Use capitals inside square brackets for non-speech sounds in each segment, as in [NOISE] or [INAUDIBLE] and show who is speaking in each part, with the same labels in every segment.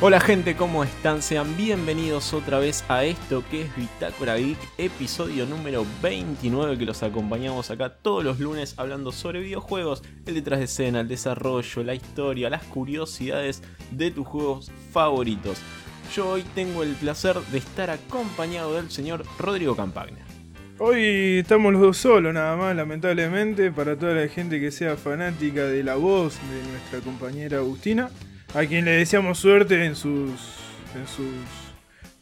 Speaker 1: Hola gente, ¿cómo están? Sean bienvenidos otra vez a esto que es Bitácora Geek, episodio número 29 que los acompañamos acá todos los lunes hablando sobre videojuegos, el detrás de escena, el desarrollo, la historia, las curiosidades de tus juegos favoritos. Yo hoy tengo el placer de estar acompañado del señor Rodrigo Campagna.
Speaker 2: Hoy estamos los dos solos nada más, lamentablemente, para toda la gente que sea fanática de la voz de nuestra compañera Agustina a quien le deseamos suerte en sus, en sus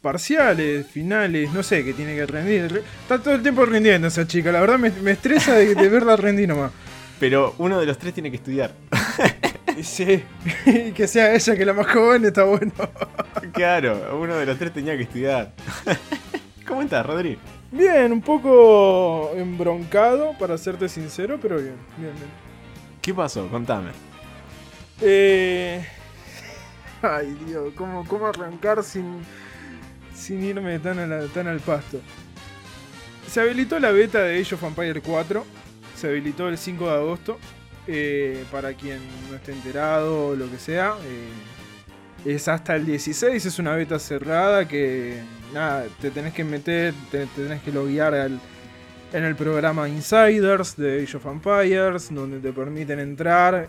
Speaker 2: parciales, finales, no sé, que tiene que rendir. Está todo el tiempo rindiendo esa chica, la verdad me, estresa de, verla rendir nomás.
Speaker 1: Pero uno de los tres tiene que estudiar. [LAUGHS]
Speaker 2: Sí, que sea ella que la más joven está bueno. [LAUGHS]
Speaker 1: Claro, uno de los tres tenía que estudiar. [LAUGHS] ¿Cómo estás, Rodri?
Speaker 2: Bien, un poco embroncado, para serte sincero, pero bien, bien, bien.
Speaker 1: ¿Qué pasó? Contame.
Speaker 2: Eh, Ay, Dios, ¿cómo, cómo arrancar sin, sin irme tan, tan al pasto? Se habilitó la beta de Age of Empire 4. Se habilitó el 5 de agosto. Eh, para quien no esté enterado o lo que sea. Eh, es hasta el 16. Es una beta cerrada que nada, te tenés que meter, te, tenés que loguear en el programa Insiders de Age of Empires, donde te permiten entrar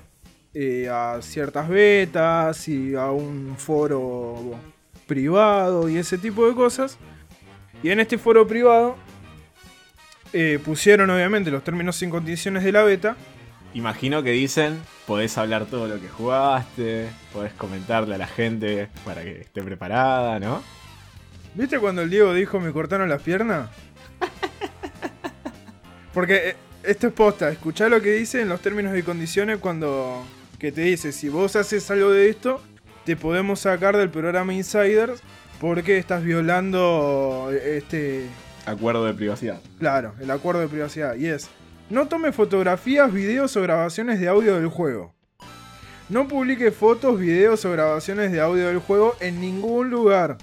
Speaker 2: eh, a ciertas betas y a un foro privado y ese tipo de cosas. Y en este foro privado eh, pusieron obviamente los términos y condiciones de la beta.
Speaker 1: Imagino que dicen, podés hablar todo lo que jugaste, podés comentarle a la gente para que esté preparada, ¿no?
Speaker 2: ¿Viste cuando el Diego dijo me cortaron las piernas? [LAUGHS] Porque eh, esto es posta, escuchá lo que dice en los términos y condiciones cuando, que te dice, si vos haces algo de esto, te podemos sacar del programa Insiders porque estás violando este...
Speaker 1: Acuerdo de privacidad.
Speaker 2: Claro, el acuerdo de privacidad. Y es, no tome fotografías, videos o grabaciones de audio del juego. No publique fotos, videos o grabaciones de audio del juego en ningún lugar.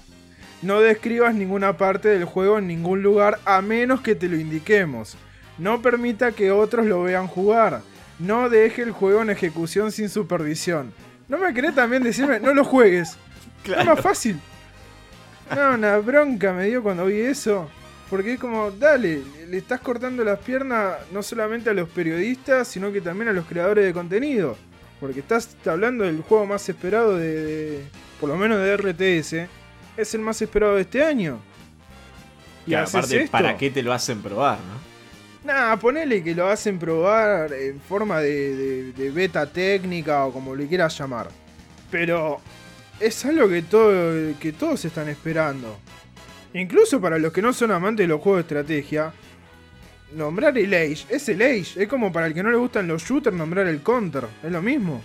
Speaker 2: No describas ninguna parte del juego en ningún lugar a menos que te lo indiquemos. No permita que otros lo vean jugar. No deje el juego en ejecución sin supervisión. ¿No me querés también decirme, no lo juegues? [LAUGHS] Es más fácil. No, una bronca me dio cuando vi eso. Porque es como, dale, le estás cortando las piernas no solamente a los periodistas, sino que también a los creadores de contenido. Porque estás hablando del juego más esperado de, por lo menos de RTS. Es el más esperado de este año.
Speaker 1: Y aparte, ¿para qué te lo hacen probar, no?
Speaker 2: Nada, ponele que lo hacen probar en forma de, beta técnica o como le quieras llamar. Pero es algo que, todo, que todos están esperando. Incluso para los que no son amantes de los juegos de estrategia, nombrar el Age es el Age. Es como para el que no le gustan los shooters nombrar el Counter. Es lo mismo.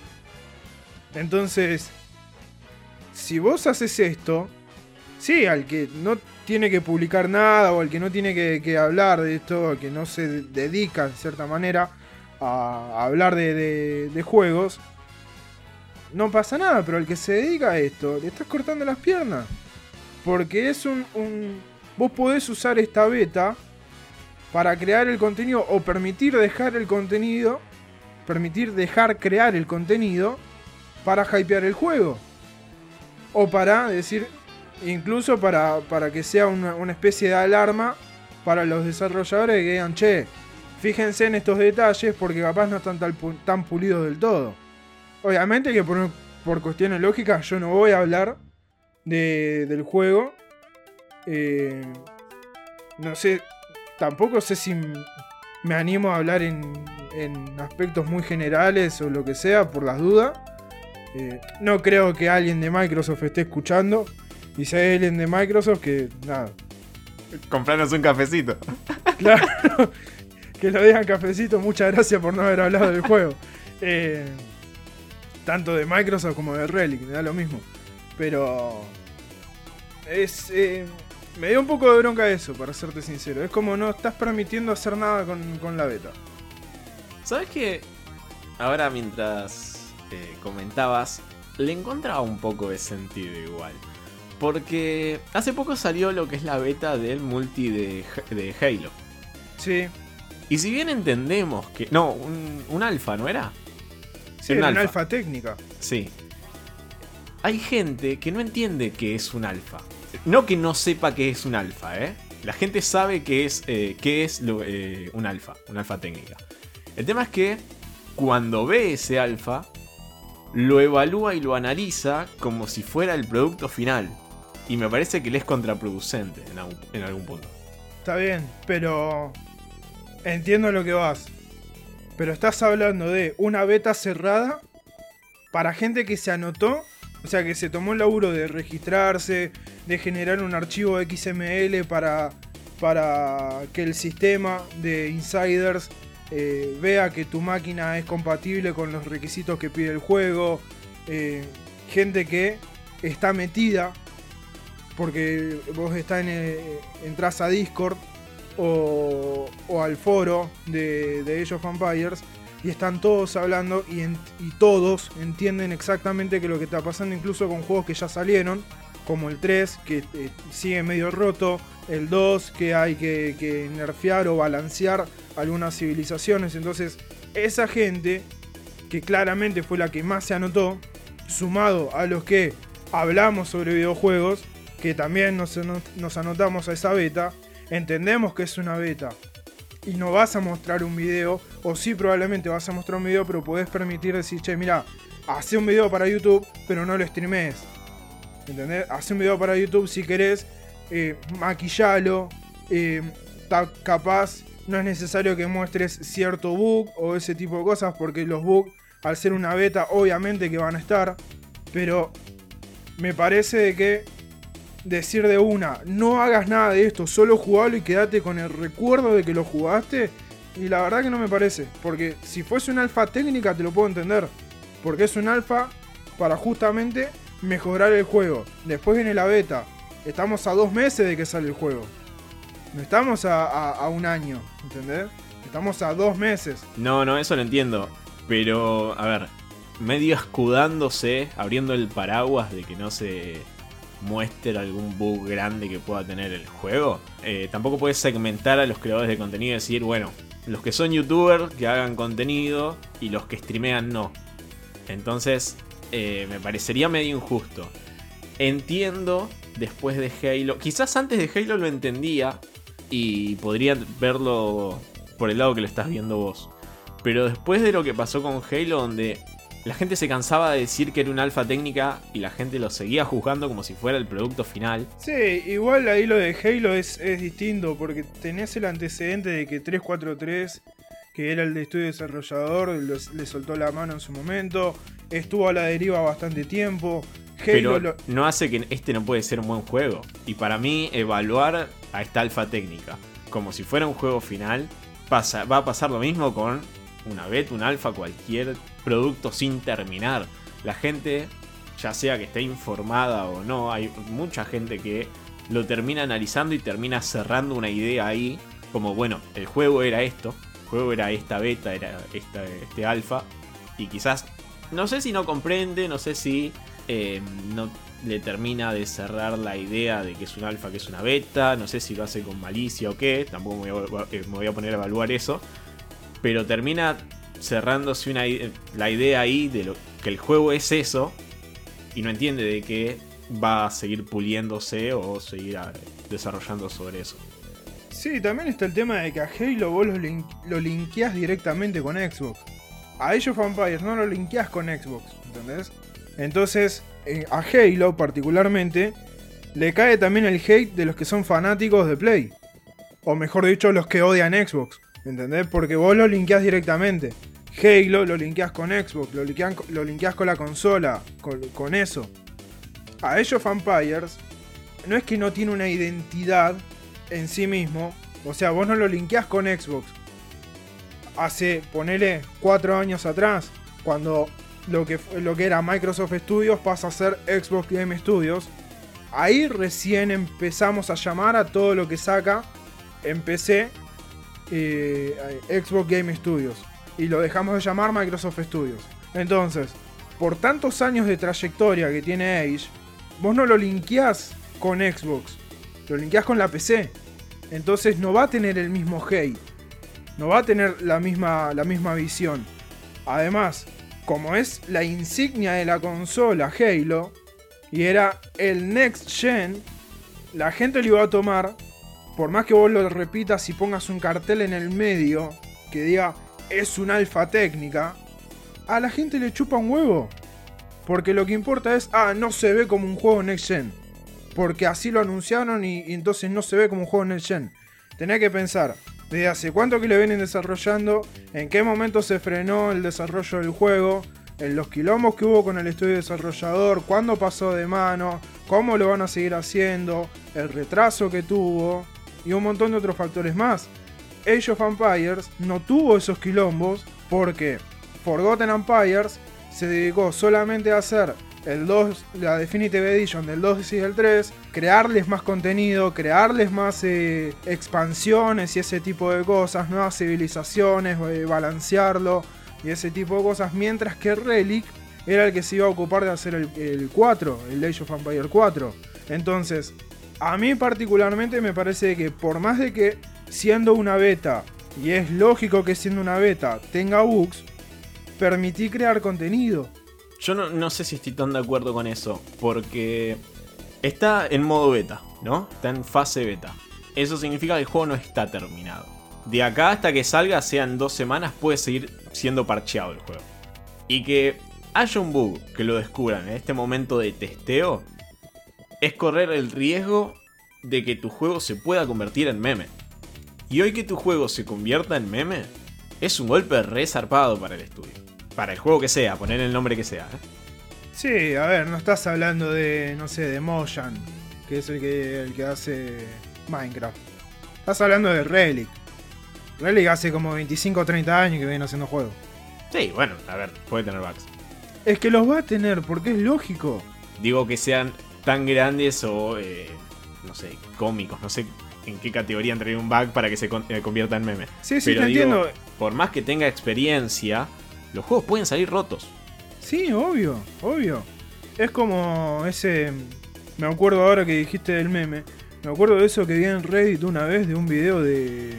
Speaker 2: Entonces, si vos haces esto, sí, al que no tiene que publicar nada o el que no tiene que, hablar de esto, que no se dedica de cierta manera a, hablar de, juegos, no pasa nada, pero el que se dedica a esto, le estás cortando las piernas. Porque es un, un... Vos podés usar esta beta para crear el contenido o permitir dejar el contenido, permitir dejar crear el contenido para hypear el juego. O para decir, incluso para, que sea una, especie de alarma para los desarrolladores que digan, che, fíjense en estos detalles porque capaz no están tan, pulidos del todo. Obviamente que por, por cuestiones lógicas yo no voy a hablar del juego. Eh, no sé, tampoco sé si me animo a hablar en, aspectos muy generales o lo que sea, por las dudas. Eh, no creo que alguien de Microsoft esté escuchando. Y hay alguien de Microsoft que, nada.
Speaker 1: Comprarnos un cafecito. [LAUGHS]
Speaker 2: Claro. que lo dejan cafecito. Muchas gracias por no haber hablado del juego. Eh, tanto de Microsoft como de Relic, me da lo mismo. Pero. Es. Eh, me dio un poco de bronca eso, para serte sincero. Es como no estás permitiendo hacer nada con, la beta.
Speaker 1: ¿Sabes qué? Ahora mientras eh, comentabas, le encontraba un poco de sentido igual. Porque hace poco salió lo que es la beta del multi de, Halo.
Speaker 2: Sí.
Speaker 1: Y si bien entendemos que. No, un, alfa, ¿no era?
Speaker 2: Sí, era una alfa técnica.
Speaker 1: Sí. hay gente que no entiende que es un alfa. No que no sepa que es un alfa, ¿eh? La gente sabe que es, eh, es eh, un alfa, un alfa técnica. El tema es que cuando ve ese alfa, lo evalúa y lo analiza como si fuera el producto final. Y me parece que le es contraproducente en algún punto.
Speaker 2: Está bien, pero entiendo lo que vas. Pero estás hablando de una beta cerrada para gente que se anotó, o sea, que se tomó el laburo de registrarse, de generar un archivo XML para, para que el sistema de insiders eh, vea que tu máquina es compatible con los requisitos que pide el juego. Eh, gente que está metida porque vos estás en, eh, entras a Discord o, al foro de, de Age of Empires y están todos hablando y, todos entienden exactamente que lo que está pasando incluso con juegos que ya salieron, como el 3, que eh, sigue medio roto, el 2, que hay que, que nerfear o balancear algunas civilizaciones. Entonces, esa gente, que claramente fue la que más se anotó, sumado a los que hablamos sobre videojuegos, que también nos, anotamos a esa beta, entendemos que es una beta y no vas a mostrar un video, o sí probablemente vas a mostrar un video, pero podés permitir decir, che, mira, hace un video para YouTube, pero no lo streames. ¿Entendés? Hace un video para YouTube si querés, eh, maquillalo, eh, capaz no es necesario que muestres cierto bug o ese tipo de cosas, porque los bugs, al ser una beta, obviamente que van a estar, pero me parece que decir de una, no hagas nada de esto, solo jugalo y quédate con el recuerdo de que lo jugaste. Y la verdad que no me parece, porque si fuese una alfa técnica te lo puedo entender, porque es un alfa para justamente mejorar el juego. Después viene la beta, estamos a dos meses de que sale el juego. No estamos a, a un año, ¿entendés? Estamos a dos meses.
Speaker 1: No, no, eso lo entiendo. Pero, a ver, medio escudándose, abriendo el paraguas de que no se muestre algún bug grande que pueda tener el juego. Eh, tampoco puedes segmentar a los creadores de contenido y decir, bueno, los que son youtubers que hagan contenido y los que streamean no. Entonces, eh, me parecería medio injusto. Entiendo después de Halo, quizás antes de Halo lo entendía y podría verlo por el lado que lo estás viendo vos. Pero después de lo que pasó con Halo, donde la gente se cansaba de decir que era una alfa técnica y la gente lo seguía juzgando como si fuera el producto final.
Speaker 2: Sí, igual ahí lo de Halo es, distinto porque tenés el antecedente de que 343, que era el de estudio desarrollador, le soltó la mano en su momento, estuvo a la deriva bastante tiempo.
Speaker 1: Halo Pero no hace que este no puede ser un buen juego. Y para mí, evaluar a esta alfa técnica como si fuera un juego final, pasa, va a pasar lo mismo con una beta, un alfa, cualquier producto sin terminar. La gente, ya sea que esté informada o no, hay mucha gente que lo termina analizando y termina cerrando una idea ahí, como bueno, el juego era esto, el juego era esta beta, era esta, este alfa, y quizás, no sé si no comprende, no sé si eh, no le termina de cerrar la idea de que es un alfa, que es una beta, no sé si lo hace con malicia o qué, tampoco me voy a, eh, poner a evaluar eso, pero termina cerrándose una, la idea ahí de que el juego es eso y no entiende de que va a seguir puliéndose o seguir ah, desarrollando sobre eso.
Speaker 2: Sí, también está el tema de que a Halo vos lo, link, directamente con Xbox. A ellos Vampires no lo linkeás con Xbox, ¿entendés? Entonces, eh, a Halo particularmente, le cae también el hate de los que son fanáticos de Play. O mejor dicho, los que odian Xbox. ¿Entendés? Porque vos lo linkeás directamente. Halo lo linkeás con Xbox, lo linkeás, lo con la consola, con, eso. A ellos Vampires no es que no tiene una identidad en sí mismo. O sea, vos no lo linkeás con Xbox. Hace, ponele, cuatro años atrás, cuando lo que, lo que era Microsoft Studios pasa a ser Xbox Game Studios. Ahí recién empezamos a llamar a todo lo que saca en PC eh, Xbox Game Studios. Y lo dejamos de llamar Microsoft Studios. Entonces, por tantos años de trayectoria que tiene Age, vos no lo linkeás con Xbox, lo linkeás con la PC. Entonces no va a tener el mismo hate, no va a tener la misma, la misma visión. Además, como es la insignia de la consola Halo, y era el Next Gen, la gente lo iba a tomar, por más que vos lo repitas y pongas un cartel en el medio que diga es un alfa técnica, a la gente le chupa un huevo. Porque lo que importa es, ah, no se ve como un juego Next Gen. Porque así lo anunciaron y, entonces no se ve como un juego Next Gen. Tenés que pensar, desde hace cuánto que le vienen desarrollando, en qué momento se frenó el desarrollo del juego, en los quilombos que hubo con el estudio desarrollador, cuándo pasó de mano, cómo lo van a seguir haciendo, el retraso que tuvo y un montón de otros factores más. Age of Empires no tuvo esos quilombos porque Forgotten Empires se dedicó solamente a hacer el 2, la Definitive Edition del 2 y del 3, crearles más contenido, crearles más eh, expansiones y ese tipo de cosas, nuevas civilizaciones, eh, balancearlo y ese tipo de cosas, mientras que Relic era el que se iba a ocupar de hacer el, el 4, el Age of Empires 4. Entonces, a mí particularmente me parece que por más de que siendo una beta, y es lógico que siendo una beta tenga bugs, permití crear contenido.
Speaker 1: Yo no, no sé si estoy tan de acuerdo con eso, porque está en modo beta, ¿no? Está en fase beta. Eso significa que el juego no está terminado. De acá hasta que salga, sean dos semanas, puede seguir siendo parcheado el juego. Y que haya un bug que lo descubran en este momento de testeo, es correr el riesgo de que tu juego se pueda convertir en meme. Y hoy que tu juego se convierta en meme, es un golpe re zarpado para el estudio. Para el juego que sea, poner el nombre que sea. ¿eh?
Speaker 2: Sí, a ver, no estás hablando de, no sé, de Mojan, que es el que, el que hace Minecraft. Estás hablando de Relic. Relic hace como 25 o 30 años que viene haciendo juegos.
Speaker 1: Sí, bueno, a ver, puede tener bugs.
Speaker 2: Es que los va a tener, porque es lógico.
Speaker 1: Digo que sean tan grandes o, eh, no sé, cómicos, no sé en qué categoría entraría un bug para que se eh, convierta en meme.
Speaker 2: Sí, sí,
Speaker 1: Pero
Speaker 2: te
Speaker 1: digo,
Speaker 2: entiendo.
Speaker 1: Por más que tenga experiencia, los juegos pueden salir rotos.
Speaker 2: Sí, obvio, obvio. Es como ese. Me acuerdo ahora que dijiste del meme. Me acuerdo de eso que vi en Reddit una vez de un video de.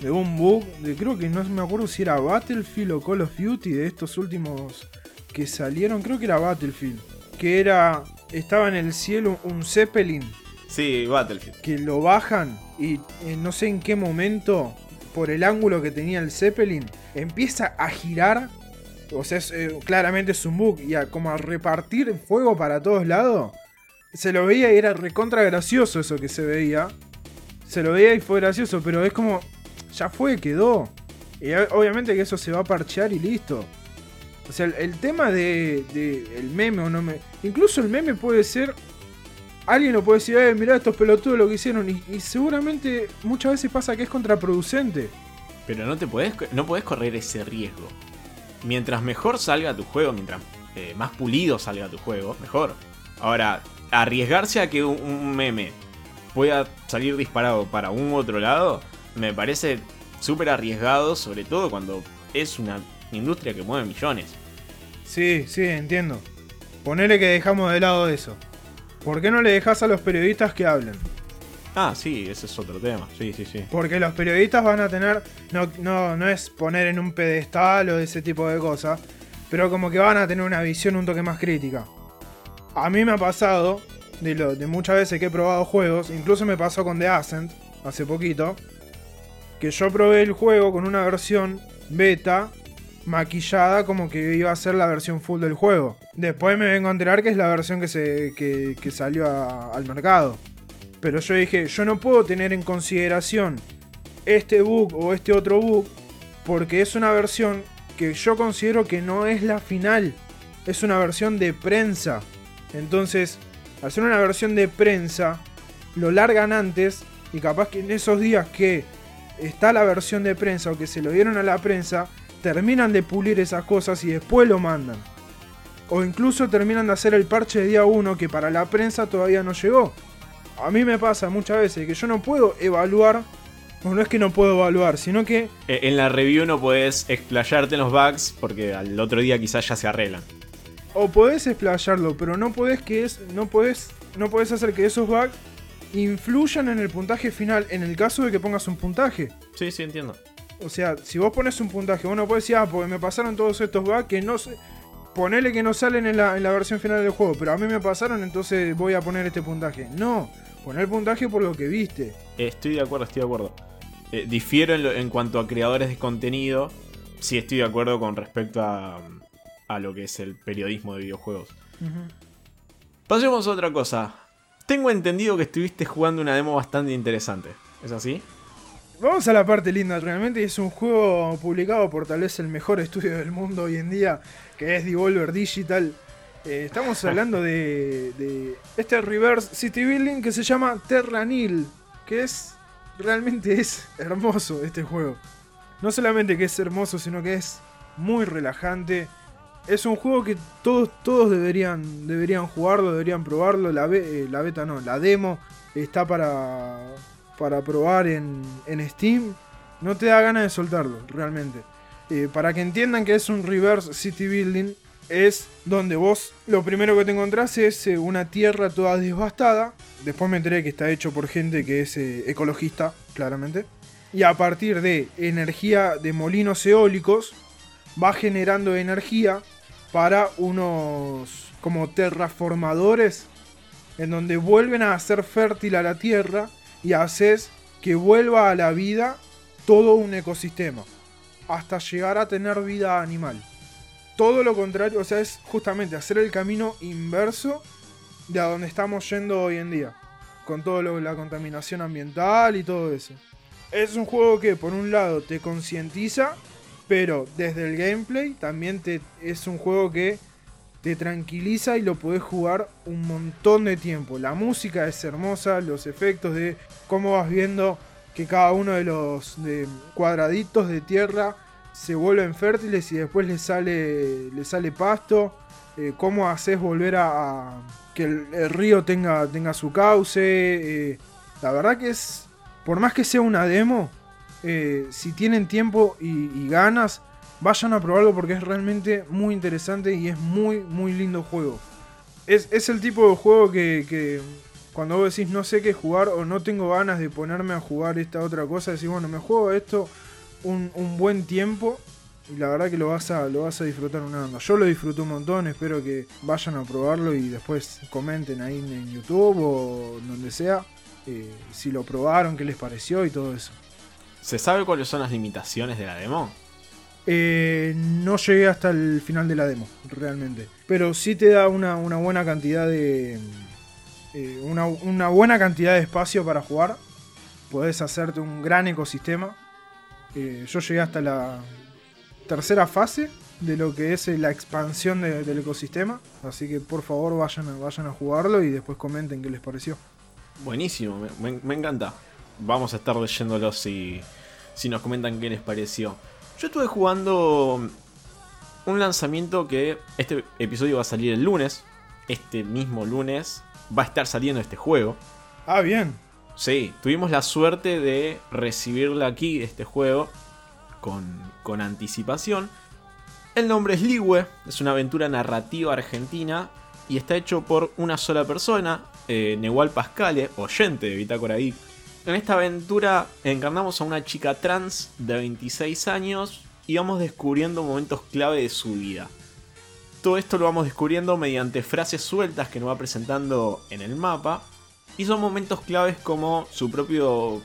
Speaker 2: de un bug. De creo que no me acuerdo si era Battlefield o Call of Duty de estos últimos que salieron. Creo que era Battlefield. Que era. Estaba en el cielo un Zeppelin
Speaker 1: Sí, Battlefield.
Speaker 2: que lo bajan y eh, no sé en qué momento, por el ángulo que tenía el Zeppelin, empieza a girar. O sea, es, eh, claramente es un bug y a, como a repartir fuego para todos lados. Se lo veía y era recontra gracioso eso que se veía. Se lo veía y fue gracioso, pero es como, ya fue, quedó. Y o- obviamente que eso se va a parchear y listo. O sea, el, tema de, de el meme o no me... Incluso el meme puede ser alguien lo puede decir, eh, mirá estos pelotudos lo que hicieron. Y, seguramente muchas veces pasa que es contraproducente.
Speaker 1: Pero no te podés, no correr ese riesgo. Mientras mejor salga tu juego, mientras eh, más pulido salga tu juego, mejor. Ahora, arriesgarse a que un, un meme pueda salir disparado para un otro lado, me parece súper arriesgado, sobre todo cuando es una industria que mueve millones.
Speaker 2: Sí, sí, entiendo. Ponele que dejamos de lado eso. ¿Por qué no le dejas a los periodistas que hablen?
Speaker 1: Ah, sí, ese es otro tema. Sí, sí, sí.
Speaker 2: Porque los periodistas van a tener. No, no, no es poner en un pedestal o ese tipo de cosas. Pero como que van a tener una visión un toque más crítica. A mí me ha pasado, de, lo, de muchas veces que he probado juegos, incluso me pasó con The Ascent, hace poquito, que yo probé el juego con una versión beta maquillada como que iba a ser la versión full del juego. Después me vengo a enterar que es la versión que, se, que, salió al mercado. Pero yo dije, yo no puedo tener en consideración este bug o este otro bug porque es una versión que yo considero que no es la final. Es una versión de prensa. Entonces, ser una versión de prensa, lo largan antes y capaz que en esos días que está la versión de prensa o que se lo dieron a la prensa, terminan de pulir esas cosas y después lo mandan. O incluso terminan de hacer el parche de día 1 que para la prensa todavía no llegó. A mí me pasa muchas veces que yo no puedo evaluar, o no es que no puedo evaluar, sino que
Speaker 1: Eh, En la review no podés explayarte en los bugs porque al otro día quizás ya se arreglan.
Speaker 2: o podés explayarlo, pero no podés que es, no podés, no podés hacer que esos bugs influyan en el puntaje final en el caso de que pongas un puntaje.
Speaker 1: Sí, sí, entiendo.
Speaker 2: O sea, si vos pones un puntaje, vos no podés decir, ah, porque me pasaron todos estos bugs que no sé. ponele que no salen en la, en la versión final del juego, pero a mí me pasaron, entonces voy a poner este puntaje. No, poner puntaje por lo que viste.
Speaker 1: Estoy de acuerdo, estoy de acuerdo. Eh, difiero en, lo- en cuanto a creadores de contenido. Sí estoy de acuerdo con respecto a, a lo que es el periodismo de videojuegos. Pasemos a otra cosa. Tengo entendido que estuviste jugando una demo bastante interesante. ¿Es así?
Speaker 2: Vamos a la parte linda, realmente es un juego publicado por tal vez el mejor estudio del mundo hoy en día, que es Devolver Digital. Eh, estamos hablando de, de este reverse city building que se llama Terranil, que es realmente es hermoso este juego. No solamente que es hermoso, sino que es muy relajante. Es un juego que todos, todos deberían, deberían jugarlo, deberían probarlo. La, be- eh, la beta no, la demo está para, para probar en, en Steam. No te da ganas de soltarlo, realmente. Eh, para que entiendan que es un reverse city building, es donde vos lo primero que te encontrás es eh, una tierra toda devastada. Después me enteré que está hecho por gente que es eh, ecologista, claramente. Y a partir de energía de molinos eólicos, va generando energía para unos como terraformadores en donde vuelven a hacer fértil a la tierra y haces que vuelva a la vida todo un ecosistema hasta llegar a tener vida animal. Todo lo contrario, o sea, es justamente hacer el camino inverso de a donde estamos yendo hoy en día, con toda la contaminación ambiental y todo eso. Es un juego que por un lado te concientiza, pero desde el gameplay también te, es un juego que te tranquiliza y lo podés jugar un montón de tiempo. La música es hermosa, los efectos de cómo vas viendo que cada uno de los cuadraditos de tierra se vuelven fértiles y después le sale, le sale pasto. eh, cómo haces volver a, que el, río tenga, tenga su cauce. eh, la verdad que es, por más que sea una demo, eh, si tienen tiempo y ganas, vayan a probarlo porque es realmente muy interesante y es muy, muy lindo juego. Es, es el tipo de juego que, que cuando vos decís no sé qué jugar o no tengo ganas de ponerme a jugar esta otra cosa, decís, bueno, me juego esto un, un buen tiempo y la verdad que lo vas a, lo vas a disfrutar una banda. Yo lo disfruté un montón, espero que vayan a probarlo y después comenten ahí en, en YouTube o donde sea eh, si lo probaron, qué les pareció y todo eso.
Speaker 1: ¿Se sabe cuáles son las limitaciones de la demo?
Speaker 2: Eh, no llegué hasta el final de la demo, realmente. Pero sí te da una, buena cantidad de. eh, una, buena cantidad de espacio para jugar. Podés hacerte un gran ecosistema. Eh, yo llegué hasta la tercera fase de lo que es la expansión de- del ecosistema. Así que por favor vayan a, vayan a jugarlo y después comenten qué les pareció.
Speaker 1: Buenísimo, me, me- encanta. Vamos a estar leyéndolo si, si nos comentan qué les pareció. Yo estuve jugando un lanzamiento que este episodio va a salir el lunes. Este mismo lunes va a estar saliendo este juego.
Speaker 2: Ah, bien.
Speaker 1: Sí, tuvimos la suerte de recibirla aquí, este juego, con, con anticipación. El nombre es Ligüe, es una aventura narrativa argentina y está hecho por una sola persona, eh, Nehual Pascale, oyente de Bitácora Geek. En esta aventura encarnamos a una chica trans de 26 años y vamos descubriendo momentos clave de su vida. Todo esto lo vamos descubriendo mediante frases sueltas que nos va presentando en el mapa. Y son momentos claves como su propio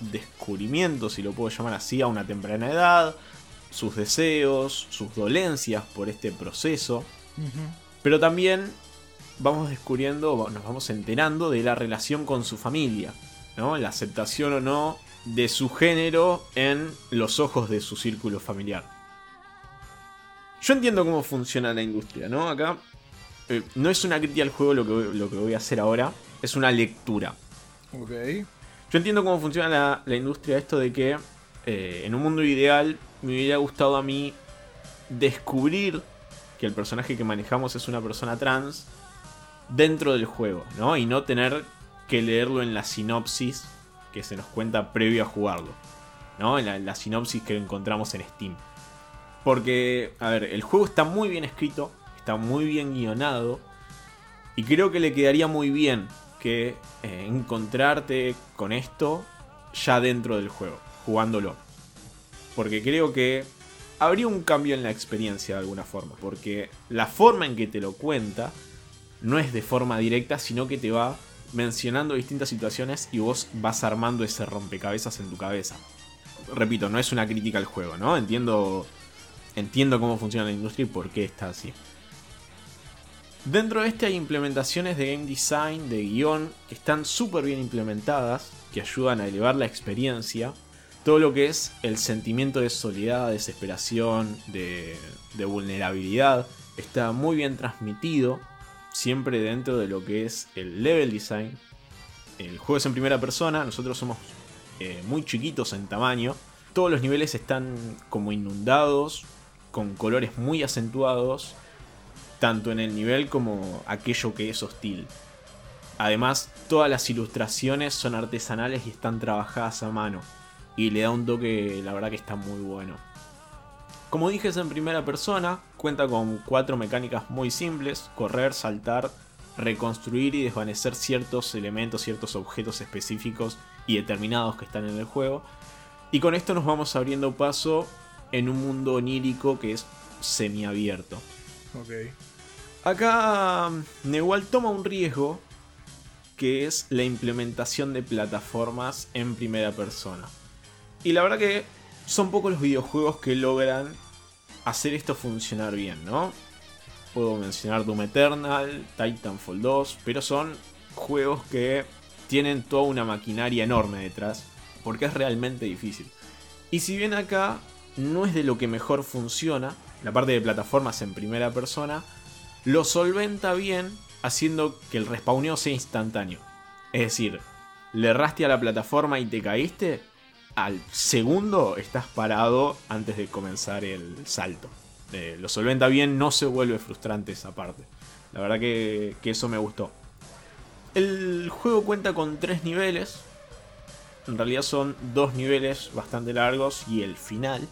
Speaker 1: descubrimiento, si lo puedo llamar así, a una temprana edad, sus deseos, sus dolencias por este proceso. Pero también vamos descubriendo, nos vamos enterando de la relación con su familia, ¿no? La aceptación o no de su género en los ojos de su círculo familiar. Yo entiendo cómo funciona la industria, ¿no? Acá eh, no es una crítica al juego lo que, voy- lo que voy a hacer ahora, es una lectura.
Speaker 2: Ok.
Speaker 1: Yo entiendo cómo funciona la, la industria esto de que eh, en un mundo ideal me hubiera gustado a mí descubrir que el personaje que manejamos es una persona trans dentro del juego, ¿no? Y no tener que leerlo en la sinopsis que se nos cuenta previo a jugarlo, ¿no? En la, sinopsis que encontramos en Steam. Porque, a ver, el juego está muy bien escrito, está muy bien guionado, y creo que le quedaría muy bien que eh, encontrarte con esto ya dentro del juego, jugándolo. Porque creo que habría un cambio en la experiencia de alguna forma, porque la forma en que te lo cuenta no es de forma directa, sino que te va mencionando distintas situaciones y vos vas armando ese rompecabezas en tu cabeza. Repito, no es una crítica al juego, ¿no? Entiendo, entiendo cómo funciona la industria y por qué está así. Dentro de este hay implementaciones de game design, de guion, que están súper bien implementadas, que ayudan a elevar la experiencia. Todo lo que es el sentimiento de soledad, desesperación, de, de vulnerabilidad, está muy bien transmitido siempre dentro de lo que es el level design. El juego es en primera persona, nosotros somos eh, muy chiquitos en tamaño. Todos los niveles están como inundados, con colores muy acentuados, tanto en el nivel como aquello que es hostil. Además, todas las ilustraciones son artesanales y están trabajadas a mano. Y le da un toque, la verdad que está muy bueno. Como dije es en primera persona, cuenta con cuatro mecánicas muy simples, correr, saltar, reconstruir y desvanecer ciertos elementos, ciertos objetos específicos y determinados que están en el juego. Y con esto nos vamos abriendo paso en un mundo onírico que es semiabierto.
Speaker 2: Ok.
Speaker 1: Acá Newell toma un riesgo que es la implementación de plataformas en primera persona. Y la verdad que son pocos los videojuegos que logran hacer esto funcionar bien, ¿no? Puedo mencionar Doom Eternal, Titanfall 2, pero son juegos que tienen toda una maquinaria enorme detrás, porque es realmente difícil. Y si bien acá no es de lo que mejor funciona, la parte de plataformas en primera persona, lo solventa bien haciendo que el respawneo sea instantáneo. Es decir, le erraste a la plataforma y te caíste, al segundo estás parado antes de comenzar el salto. Eh, lo solventa bien, no se vuelve frustrante esa parte. La verdad que, que eso me gustó. El juego cuenta con tres niveles. En realidad son dos niveles bastante largos y el final.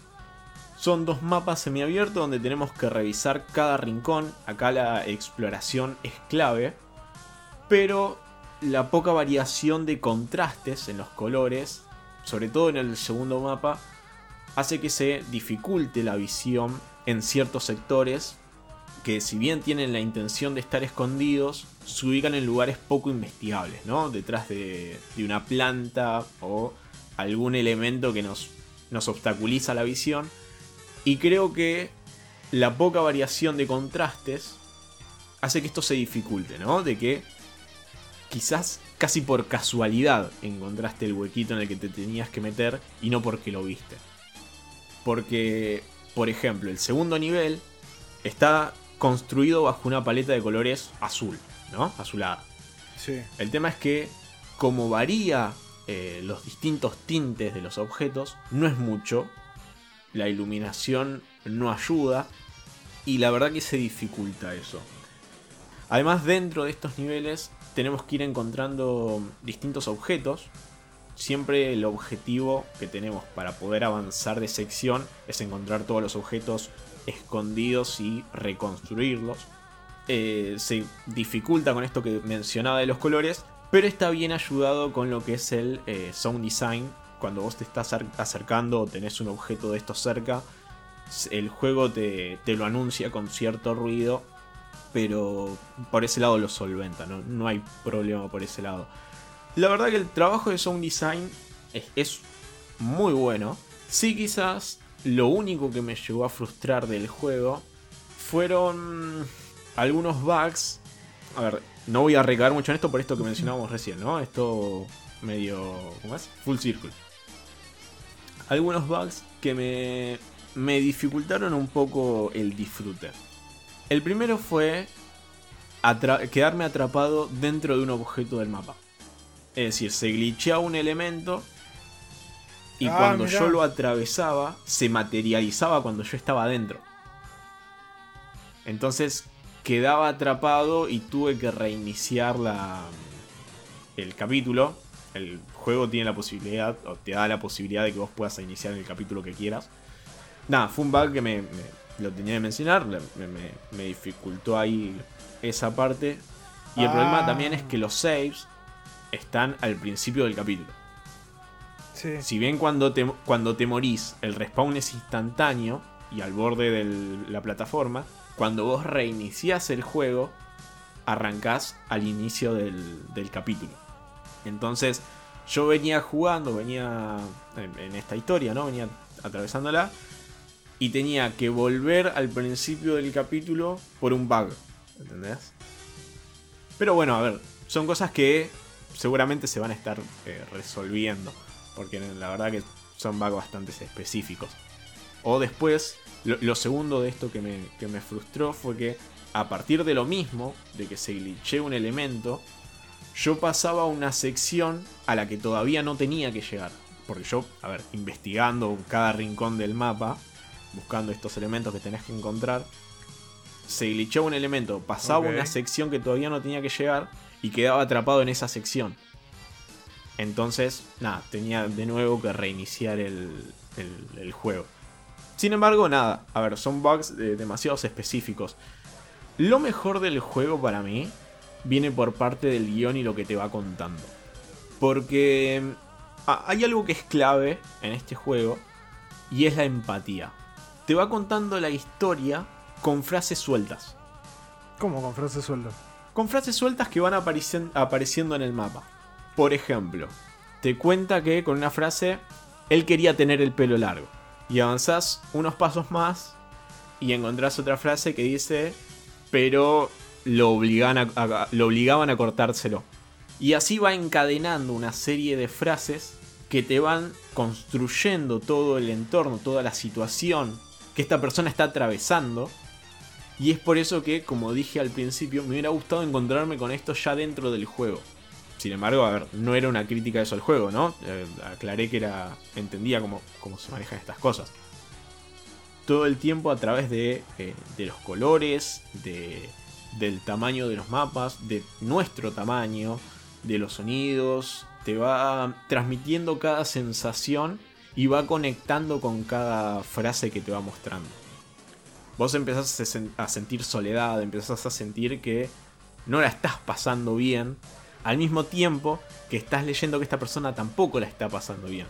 Speaker 1: Son dos mapas semiabiertos donde tenemos que revisar cada rincón. Acá la exploración es clave. Pero la poca variación de contrastes en los colores sobre todo en el segundo mapa, hace que se dificulte la visión en ciertos sectores que si bien tienen la intención de estar escondidos, se ubican en lugares poco investigables, ¿no? Detrás de, una planta o algún elemento que nos, nos obstaculiza la visión. Y creo que la poca variación de contrastes hace que esto se dificulte, ¿no? De que quizás casi por casualidad encontraste el huequito en el que te tenías que meter y no porque lo viste. Porque, por ejemplo, el segundo nivel está construido bajo una paleta de colores azul, ¿no? Azulada.
Speaker 2: Sí.
Speaker 1: El tema es que, como varía eh, los distintos tintes de los objetos, no es mucho. La iluminación no ayuda. Y la verdad que se dificulta eso. Además, dentro de estos niveles tenemos que ir encontrando distintos objetos. Siempre el objetivo que tenemos para poder avanzar de sección es encontrar todos los objetos escondidos y reconstruirlos. Eh, se dificulta con esto que mencionaba de los colores, pero está bien ayudado con lo que es el eh, sound design. Cuando vos te estás acercando o tenés un objeto de esto cerca, el juego te, te lo anuncia con cierto ruido pero por ese lado lo solventa, ¿no? hay problema por ese lado. La verdad que el trabajo de sound design es, muy bueno. Sí, quizás lo único que me llegó a frustrar del juego fueron algunos bugs. A ver, no voy a recaer mucho en esto por esto que mencionábamos recién, ¿no? Esto medio. ¿Cómo es? Full circle. Algunos bugs que me, me dificultaron un poco el disfrute. El primero fue quedarme atrapado dentro de un objeto del mapa. Es decir, se glitcheaba un elemento y
Speaker 2: Ah,
Speaker 1: cuando
Speaker 2: mirá.
Speaker 1: yo lo atravesaba, se materializaba cuando yo estaba adentro. Entonces quedaba atrapado y tuve que reiniciar la, el capítulo. El juego tiene la posibilidad, o te da la posibilidad de que vos puedas iniciar el capítulo que quieras. Nada, fue un bug que me, me- lo tenía que mencionar, me, me- me dificultó ahí esa parte. Y el
Speaker 2: Ah.
Speaker 1: problema también es que los saves están al principio del capítulo.
Speaker 2: Sí.
Speaker 1: Si bien cuando te, cuando te morís el respawn es instantáneo, y al borde de la plataforma, cuando vos reiniciás el juego, arrancás al inicio del, del capítulo. Entonces, yo venía jugando, venía en, en, esta historia, ¿no? Venía atravesándola. Y tenía que volver al principio del capítulo por un bug. ¿Entendés? Pero bueno, a ver, son cosas que seguramente se van a estar eh, resolviendo. Porque la verdad que son bugs bastante específicos. O después, lo, segundo de esto que me, que me, frustró fue que a partir de lo mismo, de que se glitché un elemento, yo pasaba a una sección a la que todavía no tenía que llegar. Porque yo, a ver, investigando cada rincón del mapa, buscando estos elementos que tenés que encontrar, se glitchaba un elemento, pasaba okay. una sección que todavía no tenía que llegar y quedaba atrapado en esa sección. Entonces, nada, tenía de nuevo que reiniciar el, el, el juego. Sin embargo, nada, a ver, son bugs eh, demasiados específicos. Lo mejor del juego para mí viene por parte del guion y lo que te va contando. Porque ah, hay algo que es clave en este juego y es la empatía. Te va contando la historia con frases sueltas.
Speaker 2: ¿Cómo con frases sueltas?
Speaker 1: Con frases sueltas que van apareciendo en el mapa. Por ejemplo, te cuenta que con una frase él quería tener el pelo largo. Y avanzás unos pasos más y encontrás otra frase que dice, pero lo obligaban a, a, lo obligaban a cortárselo. Y así va encadenando una serie de frases que te van construyendo todo el entorno, toda la situación que esta persona está atravesando. Y es por eso que, como dije al principio, me hubiera gustado encontrarme con esto ya dentro del juego. Sin embargo, a ver, no era una crítica eso al juego, ¿no? Eh, aclaré que era. entendía cómo, cómo se manejan estas cosas. Todo el tiempo a través de, eh, de los colores, de, del tamaño de los mapas, de nuestro tamaño, de los sonidos, te va transmitiendo cada sensación y va conectando con cada frase que te va mostrando. Vos empezás a sentir soledad, empezás a sentir que no la estás pasando bien, al mismo tiempo que estás leyendo que esta persona tampoco la está pasando bien.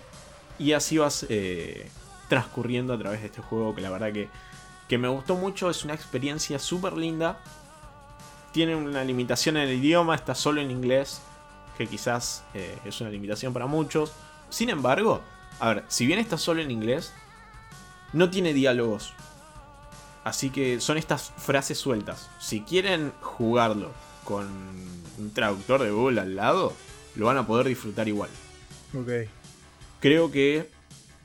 Speaker 1: Y así vas eh, transcurriendo a través de este juego que la verdad que, que me gustó mucho, es una experiencia súper linda. Tiene una limitación en el idioma, está solo en inglés, que quizás eh, es una limitación para muchos. Sin embargo, a ver, si bien está solo en inglés, no tiene diálogos. Así que son estas frases sueltas. Si quieren jugarlo con un traductor de Google al lado, lo van a poder disfrutar igual.
Speaker 2: Ok.
Speaker 1: Creo que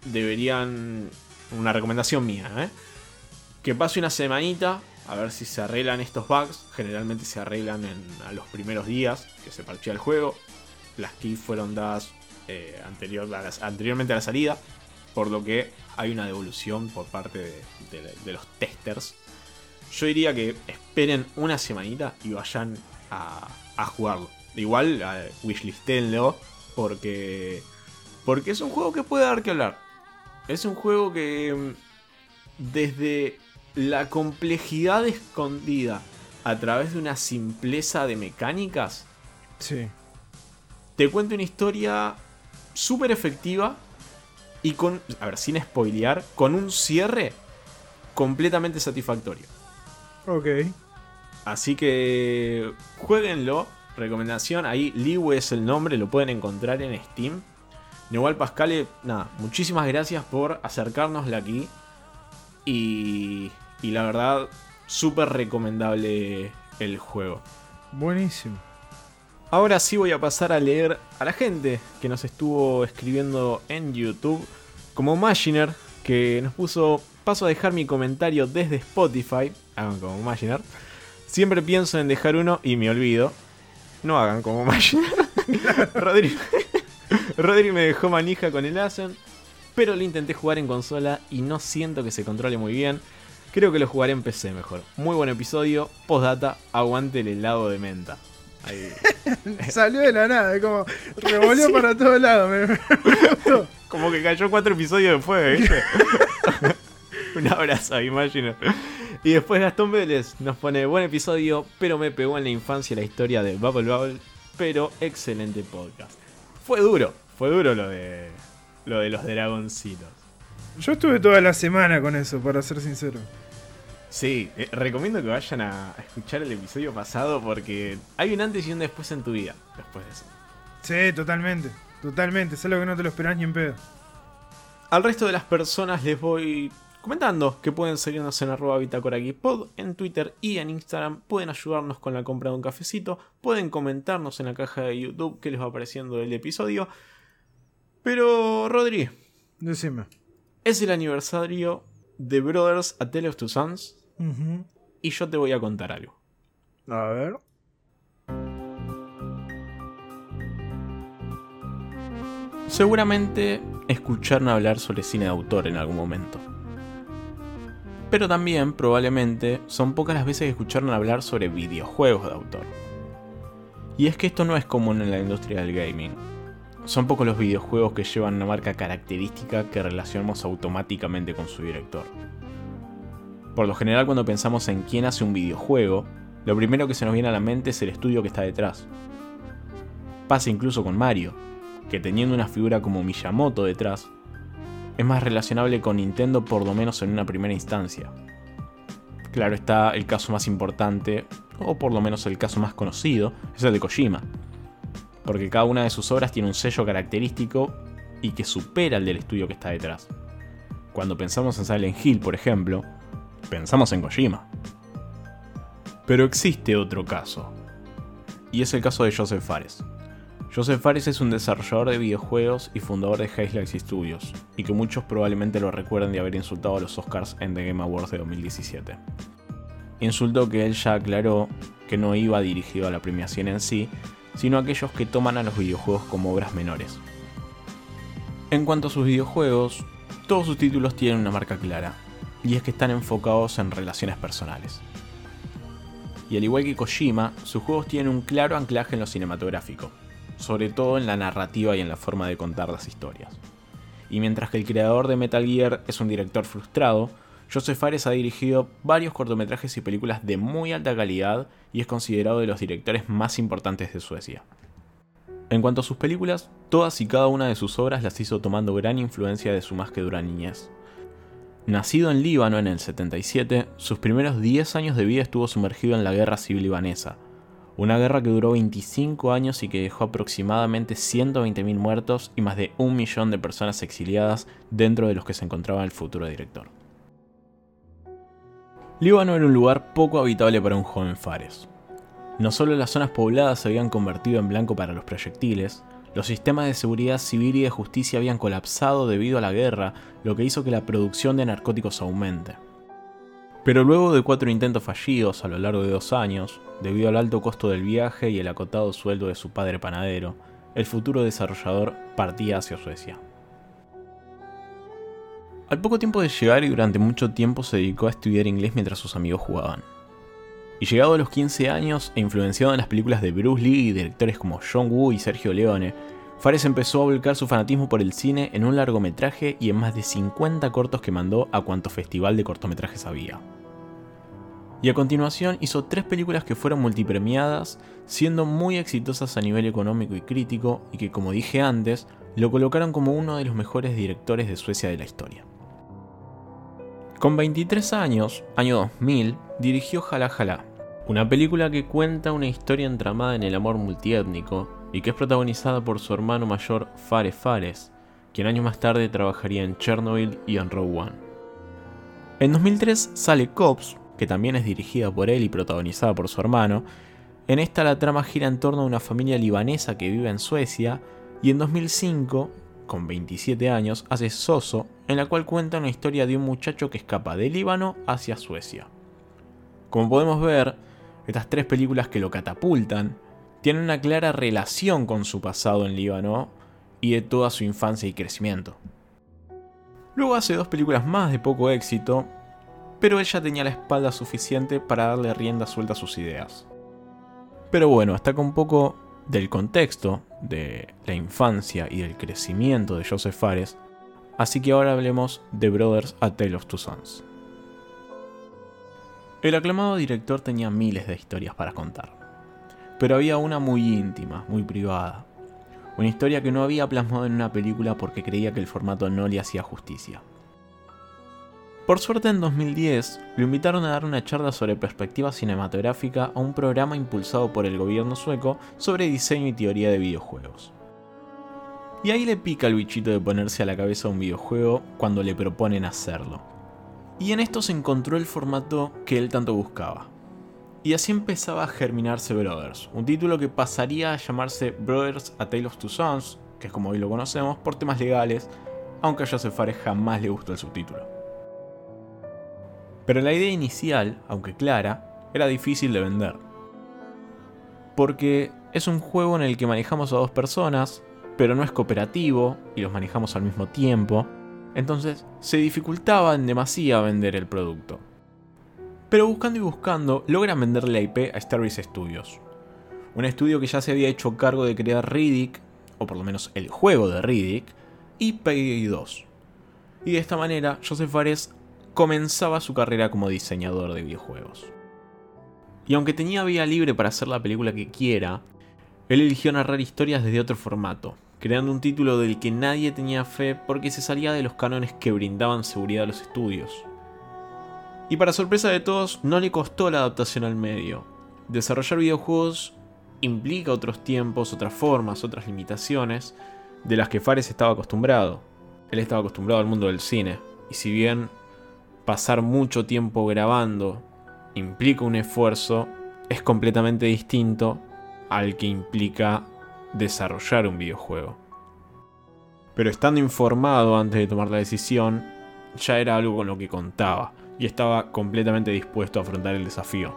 Speaker 1: deberían. Una recomendación mía, ¿eh? Que pase una semanita a ver si se arreglan estos bugs. Generalmente se arreglan en, a los primeros días que se parchea el juego. Las keys fueron dadas eh, anterior, a la, anteriormente a la salida. Por lo que hay una devolución por parte de, de, de los testers. Yo diría que esperen una semanita y vayan a, a jugarlo. Igual, wishlistenlo porque porque es un juego que puede dar que hablar. Es un juego que desde la complejidad escondida a través de una simpleza de mecánicas,
Speaker 2: sí.
Speaker 1: te cuenta una historia súper efectiva y con, a ver, sin spoilear, con un cierre completamente satisfactorio.
Speaker 2: Ok.
Speaker 1: Así que jueguenlo. Recomendación, ahí Liwe es el nombre, lo pueden encontrar en Steam. Igual Pascale, nada, muchísimas gracias por acercárnosla aquí. Y, y la verdad, súper recomendable el juego.
Speaker 2: Buenísimo.
Speaker 1: Ahora sí voy a pasar a leer a la gente que nos estuvo escribiendo en YouTube. Como Machiner, que nos puso, paso a dejar mi comentario desde Spotify. Hagan como Machiner. Siempre pienso en dejar uno y me olvido. No hagan como Machiner. [LAUGHS] Rodri, Rodri me dejó manija con el Asen. Pero lo intenté jugar en consola y no siento que se controle muy bien. Creo que lo jugaré en PC mejor. Muy buen episodio. Postdata, aguante el helado de menta. Ahí. [LAUGHS]
Speaker 2: Salió de la nada, como revolvió sí. para todos lados. Me, me
Speaker 1: como que cayó cuatro episodios después, ¿viste? [LAUGHS] Un abrazo, Imaginer. Y después Gastón Vélez nos pone buen episodio, pero me pegó en la infancia la historia de Bubble Bubble, pero excelente podcast. Fue duro, fue duro lo de lo de los dragoncitos.
Speaker 2: Yo estuve toda la semana con eso, para ser sincero.
Speaker 1: Sí, eh, recomiendo que vayan a escuchar el episodio pasado porque hay un antes y un después en tu vida después de eso.
Speaker 2: Sí, totalmente. Totalmente. Es algo que no te lo esperás ni en pedo.
Speaker 1: Al resto de las personas les voy comentando que pueden seguirnos en arroba Pod en Twitter y en Instagram. Pueden ayudarnos con la compra de un cafecito. Pueden comentarnos en la caja de YouTube qué les va pareciendo el episodio. Pero, Rodri.
Speaker 2: Decime.
Speaker 1: Es el aniversario de Brothers A Tale of Two Sons. Y yo te voy a contar algo.
Speaker 2: A ver.
Speaker 1: Seguramente escucharon hablar sobre cine de autor en algún momento. Pero también, probablemente, son pocas las veces que escucharon hablar sobre videojuegos de autor. Y es que esto no es común en la industria del gaming. Son pocos los videojuegos que llevan una marca característica que relacionamos automáticamente con su director. Por lo general cuando pensamos en quién hace un videojuego, lo primero que se nos viene a la mente es el estudio que está detrás. Pasa incluso con Mario, que teniendo una figura como Miyamoto detrás, es más relacionable con Nintendo por lo menos en una primera instancia. Claro está el caso más importante, o por lo menos el caso más conocido, es el de Kojima. Porque cada una de sus obras tiene un sello característico y que supera el del estudio que está detrás. Cuando pensamos en Silent Hill, por ejemplo, pensamos en Kojima. Pero existe otro caso, y es el caso de Joseph Fares. Joseph Fares es un desarrollador de videojuegos y fundador de Galaxy Studios, y que muchos probablemente lo recuerden de haber insultado a los Oscars en The Game Awards de 2017. Insulto que él ya aclaró que no iba dirigido a la premiación en sí, sino a aquellos que toman a los videojuegos como obras menores. En cuanto a sus videojuegos, todos sus títulos tienen una marca clara, y es que están enfocados en relaciones personales. Y al igual que Kojima, sus juegos tienen un claro anclaje en lo cinematográfico, sobre todo en la narrativa y en la forma de contar las historias. Y mientras que el creador de Metal Gear es un director frustrado, Joseph Fares ha dirigido varios cortometrajes y películas de muy alta calidad y es considerado de los directores más importantes de Suecia. En cuanto a sus películas, todas y cada una de sus obras las hizo tomando gran influencia de su más que dura niñez. Nacido en Líbano en el 77, sus primeros 10 años de vida estuvo sumergido en la guerra civil libanesa, una guerra que duró 25 años y que dejó aproximadamente 120.000 muertos y más de un millón de personas exiliadas dentro de los que se encontraba el futuro director. Líbano era un lugar poco habitable para un joven Fares. No solo las zonas pobladas se habían convertido en blanco para los proyectiles, los sistemas de seguridad civil y de justicia habían colapsado debido a la guerra, lo que hizo que la producción de narcóticos aumente. Pero luego de cuatro intentos fallidos a lo largo de dos años, debido al alto costo del viaje y el acotado sueldo de su padre panadero, el futuro desarrollador partía hacia Suecia. Al poco tiempo de llegar y durante mucho tiempo se dedicó a estudiar inglés mientras sus amigos jugaban. Y llegado a los 15 años e influenciado en las películas de Bruce Lee y directores como John Woo y Sergio Leone, Fares empezó a volcar su fanatismo por el cine en un largometraje y en más de 50 cortos que mandó a cuanto festival de cortometrajes había. Y a continuación hizo tres películas que fueron multipremiadas, siendo muy exitosas a nivel económico y crítico, y que como dije antes, lo colocaron como uno de los mejores directores de Suecia de la historia. Con 23 años, año 2000, dirigió Jala una película que cuenta una historia entramada en el amor multiétnico y que es protagonizada por su hermano mayor Fare Fares, quien años más tarde trabajaría en Chernobyl y en Rogue One. En 2003 sale Cops, que también es dirigida por él y protagonizada por su hermano. En esta la trama gira en torno a una familia libanesa que vive en Suecia y en 2005, con 27 años, hace Soso, en la cual cuenta una historia de un muchacho que escapa de Líbano hacia Suecia. Como podemos ver, estas tres películas que lo catapultan tiene una clara relación con su pasado en Líbano y de toda su infancia y crecimiento. Luego hace dos películas más de poco éxito, pero ella tenía la espalda suficiente para darle rienda suelta a sus ideas. Pero bueno, hasta con un poco del contexto de la infancia y del crecimiento de Joseph Fares, así que ahora hablemos de Brothers A Tale of Two Sons. El aclamado director tenía miles de historias para contar pero había una muy íntima, muy privada. Una historia que no había plasmado en una película porque creía que el formato no le hacía justicia. Por suerte en 2010 lo invitaron a dar una charla sobre perspectiva cinematográfica a un programa impulsado por el gobierno sueco sobre diseño y teoría de videojuegos. Y ahí le pica el bichito de ponerse a la cabeza un videojuego cuando le proponen hacerlo. Y en esto se encontró el formato que él tanto buscaba. Y así empezaba a germinarse Brothers, un título que pasaría a llamarse Brothers A Tale of Two Sons, que es como hoy lo conocemos, por temas legales, aunque a Joseph Fares jamás le gustó el subtítulo. Pero la idea inicial, aunque clara, era difícil de vender. Porque es un juego en el que manejamos a dos personas, pero no es cooperativo y los manejamos al mismo tiempo, entonces se dificultaba en demasía vender el producto. Pero buscando y buscando, logran venderle IP a Starbreeze Studios. Un estudio que ya se había hecho cargo de crear Riddick, o por lo menos el juego de Riddick, y Payday 2. Y de esta manera, Joseph Fares comenzaba su carrera como diseñador de videojuegos. Y aunque tenía vía libre para hacer la película que quiera, él eligió narrar historias desde otro formato, creando un título del que nadie tenía fe porque se salía de los cánones que brindaban seguridad a los estudios. Y para sorpresa de todos, no le costó la adaptación al medio. Desarrollar videojuegos implica otros tiempos, otras formas, otras limitaciones de las que Fares estaba acostumbrado. Él estaba acostumbrado al mundo del cine, y si bien pasar mucho tiempo grabando implica un esfuerzo, es completamente distinto al que implica desarrollar un videojuego. Pero estando informado antes de tomar la decisión, ya era algo con lo que contaba y estaba completamente dispuesto a afrontar el desafío.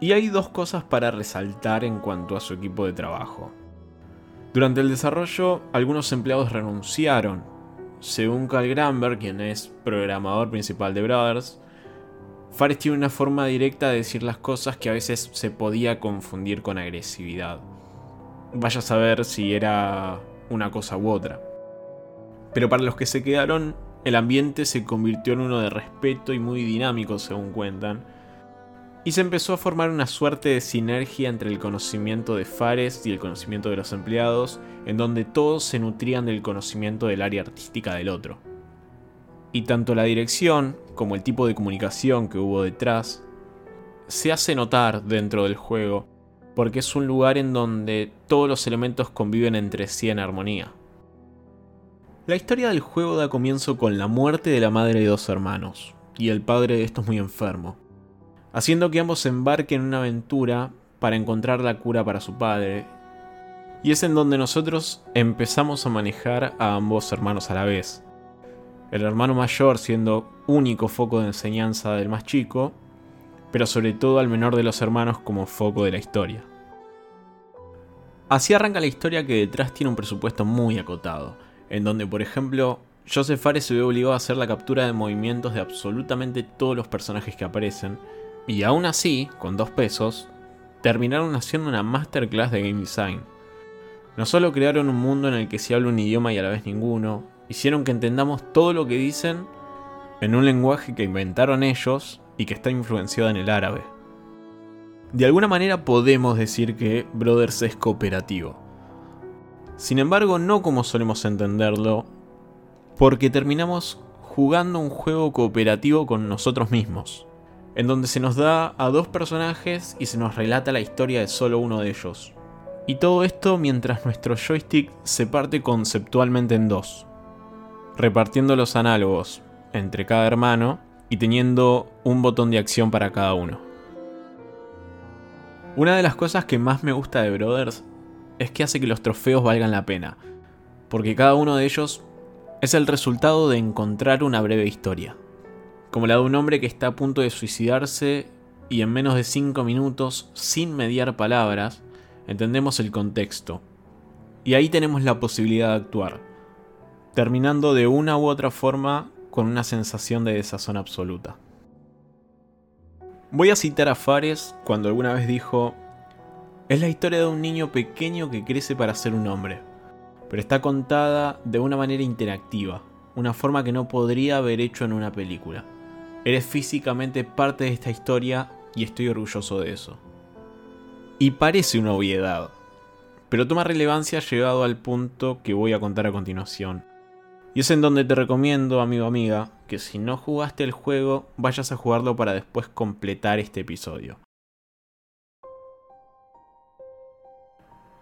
Speaker 1: Y hay dos cosas para resaltar en cuanto a su equipo de trabajo. Durante el desarrollo, algunos empleados renunciaron según Carl Gramberg, quien es programador principal de Brothers, Fares tiene una forma directa de decir las cosas que a veces se podía confundir con agresividad. Vaya a saber si era una cosa u otra. Pero para los que se quedaron, el ambiente se convirtió en uno de respeto y muy dinámico, según cuentan, y se empezó a formar una suerte de sinergia entre el conocimiento de Fares y el conocimiento de los empleados, en donde todos se nutrían del conocimiento del área artística del otro. Y tanto la dirección como el tipo de comunicación que hubo detrás se hace notar dentro del juego, porque es un lugar en donde todos los elementos conviven entre sí en armonía. La historia del juego da comienzo con la muerte de la madre de dos hermanos, y el padre de estos muy enfermo haciendo que ambos embarquen en una aventura para encontrar la cura para su padre. Y es en donde nosotros empezamos a manejar a ambos hermanos a la vez. El hermano mayor siendo único foco de enseñanza del más chico, pero sobre todo al menor de los hermanos como foco de la historia. Así arranca la historia que detrás tiene un presupuesto muy acotado, en donde por ejemplo Joseph Fares se ve obligado a hacer la captura de movimientos de absolutamente todos los personajes que aparecen, y aún así, con dos pesos, terminaron haciendo una masterclass de game design. No solo crearon un mundo en el que se habla un idioma y a la vez ninguno, hicieron que entendamos todo lo que dicen en un lenguaje que inventaron ellos y que está influenciado en el árabe. De alguna manera podemos decir que Brothers es cooperativo. Sin embargo, no como solemos entenderlo, porque terminamos jugando un juego cooperativo con nosotros mismos en donde se nos da a dos personajes y se nos relata la historia de solo uno de ellos. Y todo esto mientras nuestro joystick se parte conceptualmente en dos, repartiendo los análogos entre cada hermano y teniendo un botón de acción para cada uno. Una de las cosas que más me gusta de Brothers es que hace que los trofeos valgan la pena, porque cada uno de ellos es el resultado de encontrar una breve historia como la de un hombre que está a punto de suicidarse y en menos de 5 minutos, sin mediar palabras, entendemos el contexto. Y ahí tenemos la posibilidad de actuar, terminando de una u otra forma con una sensación de desazón absoluta. Voy a citar a Fares cuando alguna vez dijo, es la historia de un niño pequeño que crece para ser un hombre, pero está contada de una manera interactiva, una forma que no podría haber hecho en una película. Eres físicamente parte de esta historia y estoy orgulloso de eso. Y parece una obviedad, pero toma relevancia llegado al punto que voy a contar a continuación. Y es en donde te recomiendo, amigo amiga, que si no jugaste el juego, vayas a jugarlo para después completar este episodio.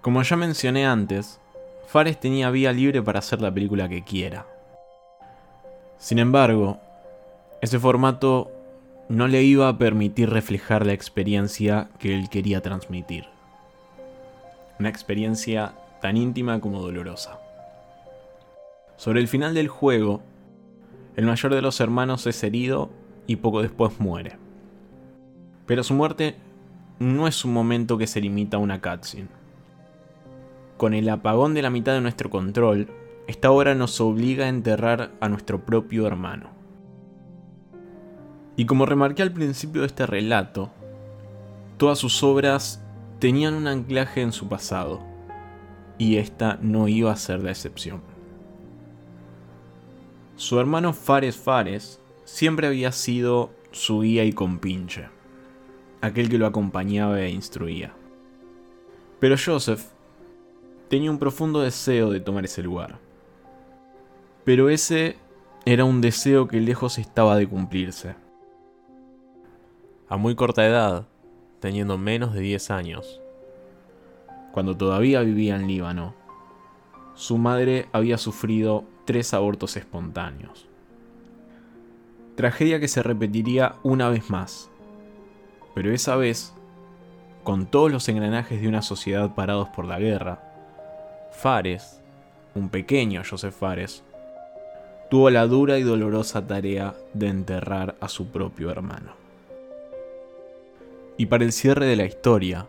Speaker 1: Como ya mencioné antes, Fares tenía vía libre para hacer la película que quiera. Sin embargo, ese formato no le iba a permitir reflejar la experiencia que él quería transmitir. Una experiencia tan íntima como dolorosa. Sobre el final del juego, el mayor de los hermanos es herido y poco después muere. Pero su muerte no es un momento que se limita a una cutscene. Con el apagón de la mitad de nuestro control, esta obra nos obliga a enterrar a nuestro propio hermano. Y como remarqué al principio de este relato, todas sus obras tenían un anclaje en su pasado, y esta no iba a ser la excepción. Su hermano Fares Fares siempre había sido su guía y compinche, aquel que lo acompañaba e instruía. Pero Joseph tenía un profundo deseo de tomar ese lugar. Pero ese era un deseo que lejos estaba de cumplirse. A muy corta edad, teniendo menos de 10 años, cuando todavía vivía en Líbano, su madre había sufrido tres abortos espontáneos. Tragedia que se repetiría una vez más, pero esa vez, con todos los engranajes de una sociedad parados por la guerra, Fares, un pequeño Joseph Fares, tuvo la dura y dolorosa tarea de enterrar a su propio hermano. Y para el cierre de la historia,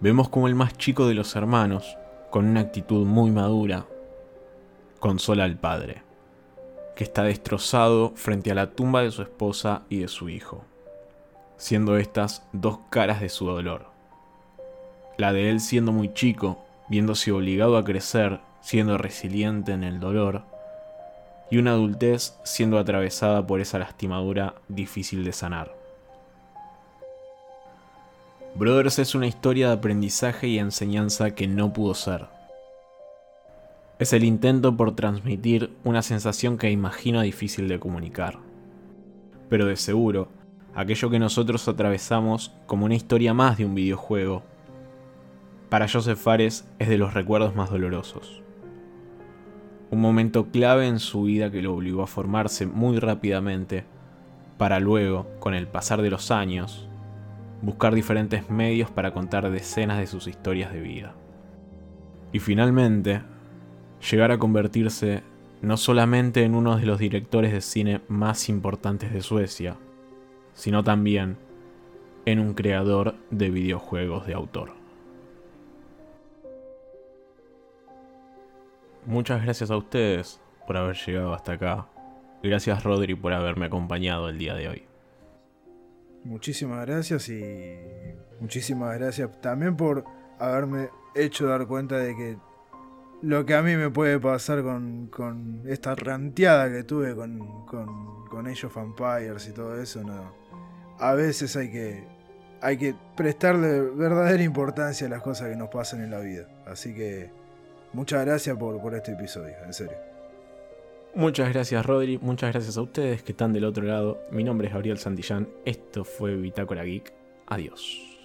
Speaker 1: vemos como el más chico de los hermanos, con una actitud muy madura, consola al padre, que está destrozado frente a la tumba de su esposa y de su hijo, siendo estas dos caras de su dolor. La de él siendo muy chico, viéndose obligado a crecer, siendo resiliente en el dolor, y una adultez siendo atravesada por esa lastimadura difícil de sanar. Brothers es una historia de aprendizaje y enseñanza que no pudo ser es el intento por transmitir una sensación que imagino difícil de comunicar. Pero de seguro, aquello que nosotros atravesamos como una historia más de un videojuego, para Joseph Fares es de los recuerdos más dolorosos. Un momento clave en su vida que lo obligó a formarse muy rápidamente, para luego, con el pasar de los años, buscar diferentes medios para contar decenas de sus historias de vida. Y finalmente, llegar a convertirse no solamente en uno de los directores de cine más importantes de Suecia, sino también en un creador de videojuegos de autor. Muchas gracias a ustedes por haber llegado hasta acá. Gracias Rodri por haberme acompañado el día de hoy.
Speaker 2: Muchísimas gracias y muchísimas gracias también por haberme hecho dar cuenta de que lo que a mí me puede pasar con, esta ranteada que tuve con, con, con Age of Empires y todo eso. A veces hay que, hay que prestarle verdadera importancia a las cosas que nos pasan en la vida. Así que muchas gracias por, por este episodio, en serio.
Speaker 1: Muchas gracias Rodri, muchas gracias a ustedes que están del otro lado. Mi nombre es Gabriel Santillán, esto fue Bitácora Geek. Adiós.